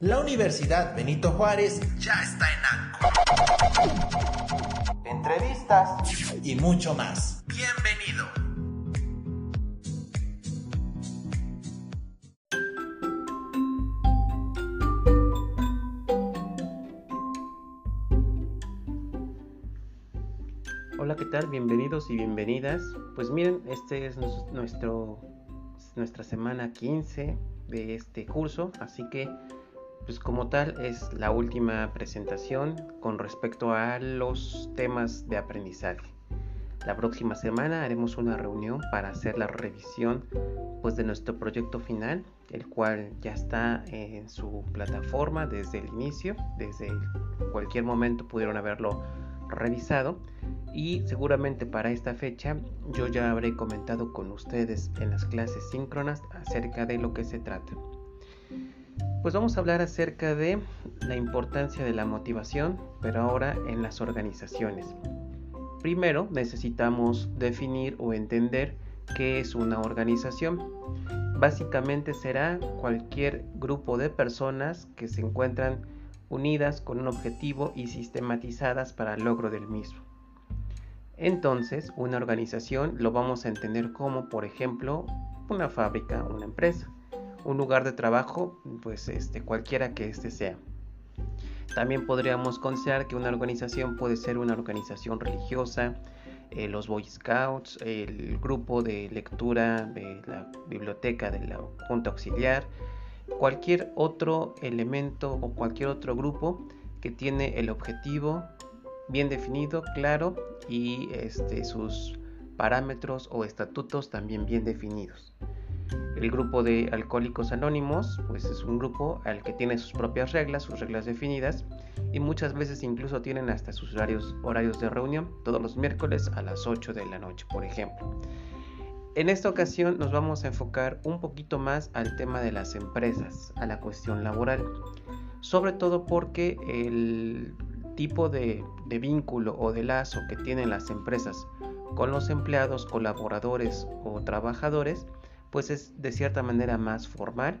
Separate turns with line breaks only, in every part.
La Universidad Benito Juárez ya está en ANCO. Entrevistas y mucho más. Bienvenido.
Hola, ¿qué tal? Bienvenidos y bienvenidas. Pues miren, este es nuestro nuestra semana 15 de este curso, así que pues como tal es la última presentación con respecto a los temas de aprendizaje. La próxima semana haremos una reunión para hacer la revisión pues de nuestro proyecto final, el cual ya está en su plataforma desde el inicio, desde cualquier momento pudieron haberlo revisado y seguramente para esta fecha yo ya habré comentado con ustedes en las clases síncronas acerca de lo que se trata. Pues vamos a hablar acerca de la importancia de la motivación, pero ahora en las organizaciones. Primero necesitamos definir o entender qué es una organización. Básicamente será cualquier grupo de personas que se encuentran unidas con un objetivo y sistematizadas para el logro del mismo. Entonces, una organización lo vamos a entender como, por ejemplo, una fábrica, una empresa un lugar de trabajo, pues este, cualquiera que este sea. También podríamos considerar que una organización puede ser una organización religiosa, eh, los Boy Scouts, el grupo de lectura de la biblioteca de la Junta Auxiliar, cualquier otro elemento o cualquier otro grupo que tiene el objetivo bien definido, claro y este, sus parámetros o estatutos también bien definidos. El grupo de Alcohólicos Anónimos, pues es un grupo al que tiene sus propias reglas, sus reglas definidas, y muchas veces incluso tienen hasta sus horarios, horarios de reunión, todos los miércoles a las 8 de la noche, por ejemplo. En esta ocasión nos vamos a enfocar un poquito más al tema de las empresas, a la cuestión laboral, sobre todo porque el tipo de, de vínculo o de lazo que tienen las empresas con los empleados, colaboradores o trabajadores, pues es de cierta manera más formal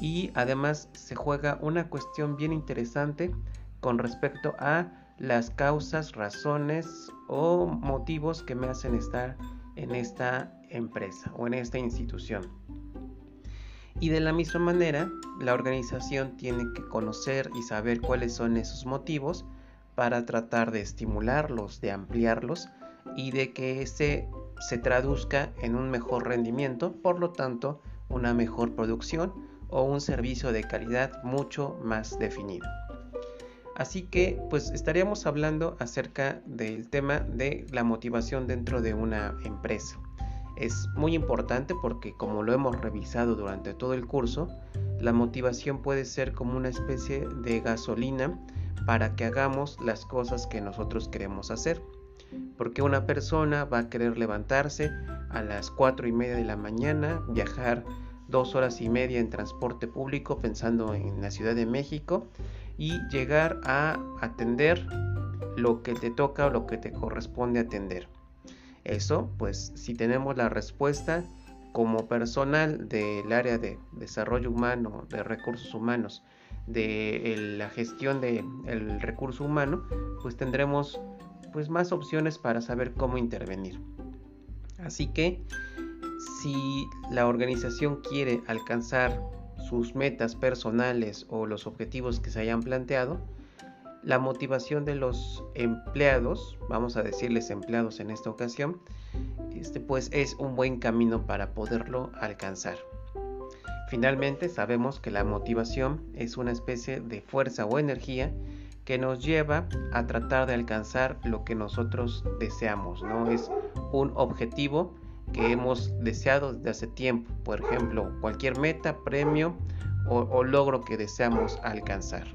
y además se juega una cuestión bien interesante con respecto a las causas, razones o motivos que me hacen estar en esta empresa o en esta institución. Y de la misma manera, la organización tiene que conocer y saber cuáles son esos motivos para tratar de estimularlos, de ampliarlos y de que ese se traduzca en un mejor rendimiento, por lo tanto una mejor producción o un servicio de calidad mucho más definido. Así que pues estaríamos hablando acerca del tema de la motivación dentro de una empresa. Es muy importante porque como lo hemos revisado durante todo el curso, la motivación puede ser como una especie de gasolina para que hagamos las cosas que nosotros queremos hacer porque una persona va a querer levantarse a las 4 y media de la mañana, viajar dos horas y media en transporte público pensando en la Ciudad de México y llegar a atender lo que te toca o lo que te corresponde atender. Eso, pues si tenemos la respuesta como personal del área de desarrollo humano, de recursos humanos, de la gestión del recurso humano, pues tendremos pues más opciones para saber cómo intervenir. Así que si la organización quiere alcanzar sus metas personales o los objetivos que se hayan planteado, la motivación de los empleados, vamos a decirles empleados en esta ocasión, este pues es un buen camino para poderlo alcanzar. Finalmente sabemos que la motivación es una especie de fuerza o energía que nos lleva a tratar de alcanzar lo que nosotros deseamos, ¿no? Es un objetivo que hemos deseado desde hace tiempo, por ejemplo, cualquier meta, premio o, logro que deseamos alcanzar.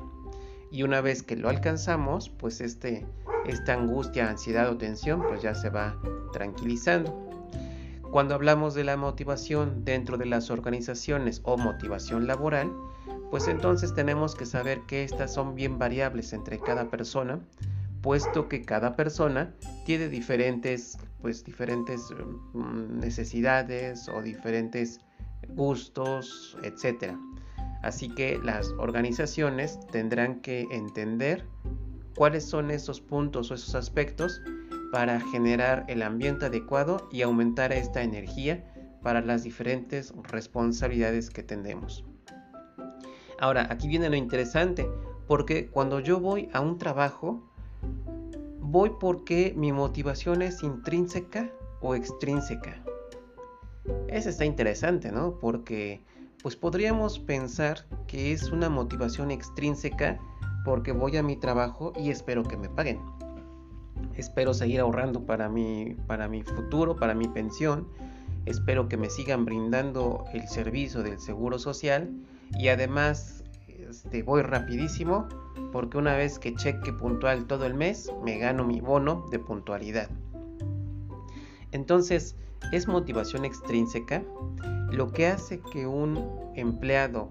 Y una vez que lo alcanzamos, pues este, esta angustia, ansiedad o tensión, pues ya se va tranquilizando. Cuando hablamos de la motivación dentro de las organizaciones o motivación laboral, pues entonces tenemos que saber que estas son bien variables entre cada persona, puesto que cada persona tiene diferentes, pues diferentes mm, necesidades o diferentes gustos, etc. Así que las organizaciones tendrán que entender cuáles son esos puntos o esos aspectos para generar el ambiente adecuado y aumentar esta energía para las diferentes responsabilidades que tenemos. Ahora, aquí viene lo interesante, porque cuando yo voy a un trabajo, voy porque mi motivación es intrínseca o extrínseca. Eso está interesante, ¿no? Porque pues podríamos pensar que es una motivación extrínseca porque voy a mi trabajo y espero que me paguen. Espero seguir ahorrando para mi, para mi futuro, para mi pensión. Espero que me sigan brindando el servicio del seguro social y además este, voy rapidísimo porque una vez que cheque puntual todo el mes me gano mi bono de puntualidad. Entonces, es motivación extrínseca lo que hace que un empleado,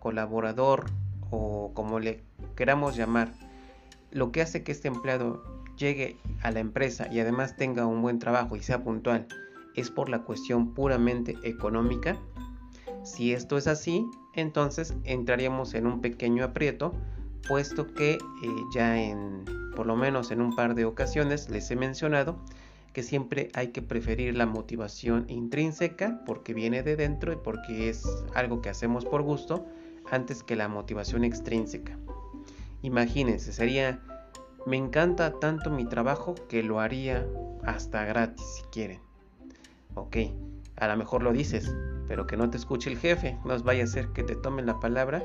colaborador o como le queramos llamar, lo que hace que este empleado llegue a la empresa y además tenga un buen trabajo y sea puntual es por la cuestión puramente económica. Si esto es así, entonces entraríamos en un pequeño aprieto, puesto que eh, ya en por lo menos en un par de ocasiones les he mencionado que siempre hay que preferir la motivación intrínseca porque viene de dentro y porque es algo que hacemos por gusto antes que la motivación extrínseca. Imagínense, sería, me encanta tanto mi trabajo que lo haría hasta gratis si quieren. Ok, a lo mejor lo dices, pero que no te escuche el jefe, no vaya a ser que te tomen la palabra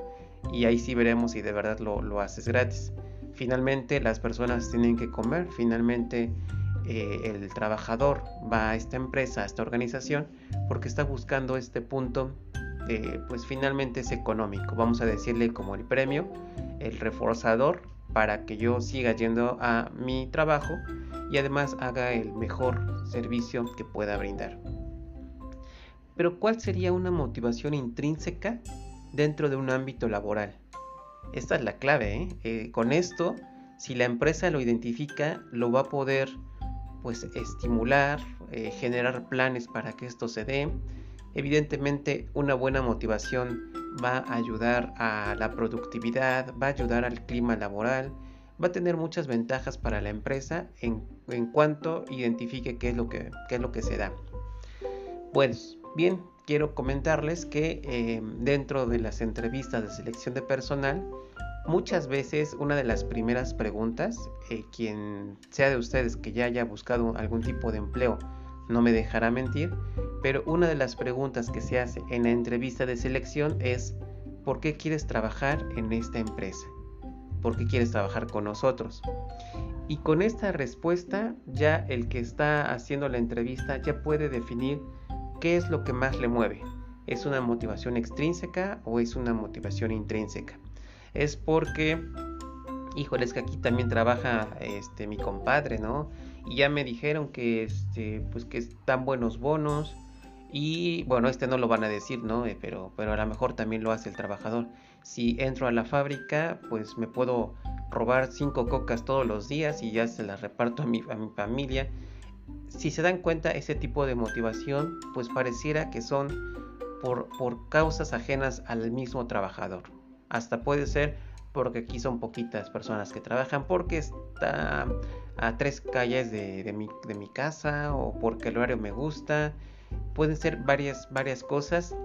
y ahí sí veremos si de verdad lo, lo haces gratis. Finalmente las personas tienen que comer, finalmente eh, el trabajador va a esta empresa, a esta organización, porque está buscando este punto, pues finalmente es económico, vamos a decirle como el premio, el reforzador para que yo siga yendo a mi trabajo y además haga el mejor servicio que pueda brindar. Pero ¿cuál sería una motivación intrínseca dentro de un ámbito laboral? Esta es la clave. ¿eh? Eh, con esto, si la empresa lo identifica, lo va a poder pues estimular, eh, generar planes para que esto se dé. Evidentemente una buena motivación va a ayudar a la productividad, va a ayudar al clima laboral, va a tener muchas ventajas para la empresa en, cuanto identifique qué es, lo que, qué es lo que se da. Pues bien, quiero comentarles que eh, dentro de las entrevistas de selección de personal, Muchas veces una de las primeras preguntas, eh, quien sea de ustedes que ya haya buscado algún tipo de empleo, no me dejará mentir, pero una de las preguntas que se hace en la entrevista de selección es, ¿por qué quieres trabajar en esta empresa? ¿Por qué quieres trabajar con nosotros? Y con esta respuesta ya el que está haciendo la entrevista ya puede definir qué es lo que más le mueve. ¿Es una motivación extrínseca o es una motivación intrínseca? es porque, híjole, es que aquí también trabaja este mi compadre, ¿no? Y ya me dijeron que este, pues que están buenos bonos. Y bueno, este no lo van a decir, ¿no? Eh, pero, pero a lo mejor también lo hace el trabajador. Si entro a la fábrica, pues me puedo robar cinco cocas todos los días y ya se las reparto a mi, a mi familia. Si se dan cuenta, ese tipo de motivación, pues pareciera que son por, por causas ajenas al mismo trabajador. Hasta puede ser porque aquí son poquitas personas que trabajan, porque está a tres calles de, mi, casa o porque el horario me gusta. Pueden ser varias, varias cosas,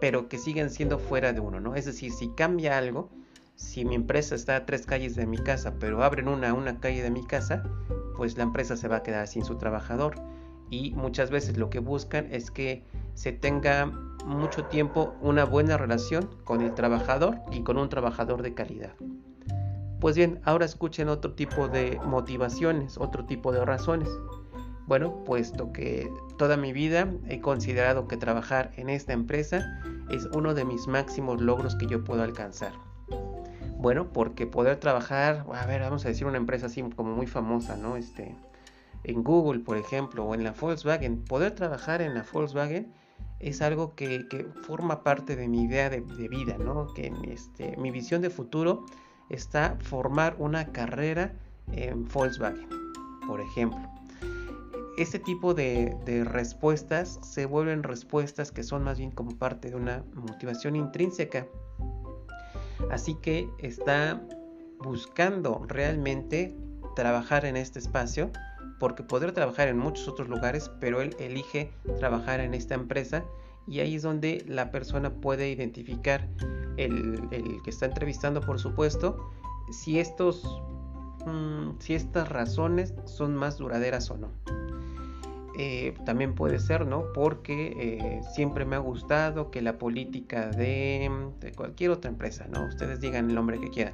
pero que siguen siendo fuera de uno, ¿no? Es decir, si cambia algo, si mi empresa está a tres calles de mi casa, pero abren una a una calle de mi casa, pues la empresa se va a quedar sin su trabajador. Y muchas veces lo que buscan es que se tenga mucho tiempo una buena relación con el trabajador y con un trabajador de calidad. Pues bien, ahora escuchen otro tipo de motivaciones, otro tipo de razones. Bueno, puesto que toda mi vida he considerado que trabajar en esta empresa es uno de mis máximos logros que yo puedo alcanzar. Bueno, porque poder trabajar, a ver, vamos a decir una empresa así como muy famosa, ¿no? Este, en Google, por ejemplo, o en la Volkswagen, poder trabajar en la Volkswagen es algo que, forma parte de mi idea de, vida, ¿no? Que este, mi visión de futuro está formar una carrera en Volkswagen, por ejemplo. este tipo de, de, respuestas se vuelven respuestas que son más bien como parte de una motivación intrínseca. Así que está buscando realmente trabajar en este espacio porque podrá trabajar en muchos otros lugares, pero él elige trabajar en esta empresa y ahí es donde la persona puede identificar el, que está entrevistando, por supuesto, si estos mm, si estas razones son más duraderas o no. Eh, también puede ser, ¿no? Porque eh, siempre me ha gustado que la política de, de, cualquier otra empresa, ¿no? Ustedes digan el nombre que quieran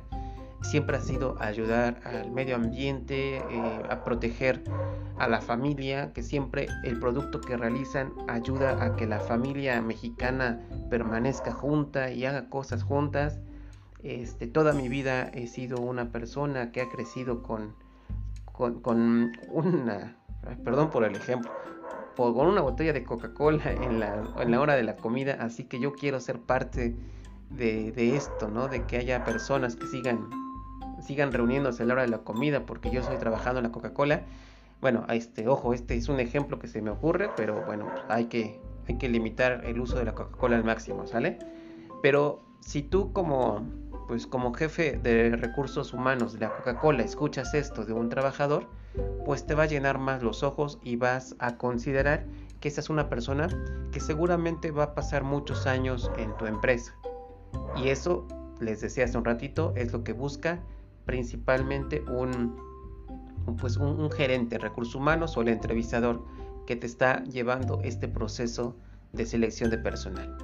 siempre ha sido ayudar al medio ambiente, eh, a proteger a la familia, que siempre el producto que realizan ayuda a que la familia mexicana permanezca junta y haga cosas juntas. Este, toda mi vida he sido una persona que ha crecido con, con, una, perdón por el ejemplo, con una botella de Coca-Cola en la, en la hora de la comida, así que yo quiero ser parte de, de, esto, ¿no? De que haya personas que sigan sigan reuniéndose a la hora de la comida porque yo estoy trabajando en la Coca-Cola. Bueno, este, ojo, este es un ejemplo que se me ocurre, pero bueno, hay que, hay que limitar el uso de la Coca-Cola al máximo, ¿sale? Pero si tú como, pues como jefe de recursos humanos de la Coca-Cola escuchas esto de un trabajador, pues te va a llenar más los ojos y vas a considerar que esa es una persona que seguramente va a pasar muchos años en tu empresa. Y eso, les decía hace un ratito, es lo que busca principalmente un, pues un, gerente recursos humanos o el entrevistador que te está llevando este proceso de selección de personal.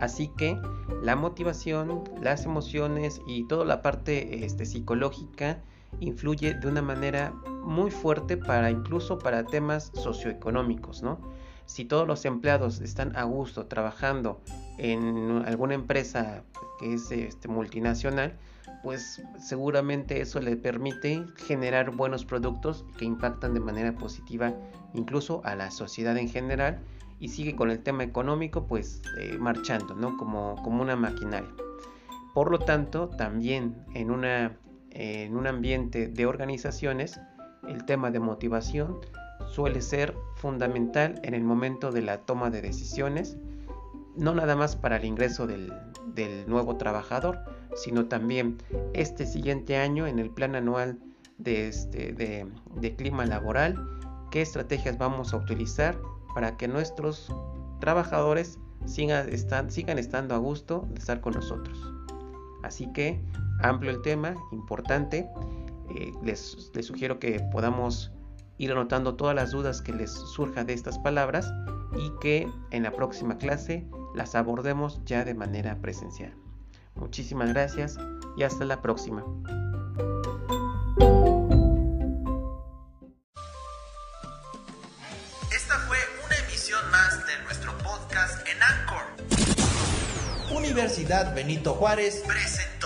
Así que la motivación, las emociones y toda la parte este, psicológica influye de una manera muy fuerte para incluso para temas socioeconómicos, ¿no? Si todos los empleados están a gusto trabajando en alguna empresa que es este, multinacional, pues seguramente eso le permite generar buenos productos que impactan de manera positiva incluso a la sociedad en general y sigue con el tema económico pues eh, marchando, ¿no? Como, como una maquinaria. Por lo tanto, también en, una, en un ambiente de organizaciones, el tema de motivación suele ser fundamental en el momento de la toma de decisiones, no nada más para el ingreso del, nuevo trabajador, sino también este siguiente año en el plan anual de, este, clima laboral, qué estrategias vamos a utilizar para que nuestros trabajadores sigan estando a gusto de estar con nosotros. Así que amplio el tema, importante. Eh, les, les, sugiero que podamos ir anotando todas las dudas que les surja de estas palabras y que en la próxima clase las abordemos ya de manera presencial. Muchísimas gracias y hasta la próxima.
Esta fue una emisión más de nuestro podcast en Anchor. Universidad Benito Juárez presentó.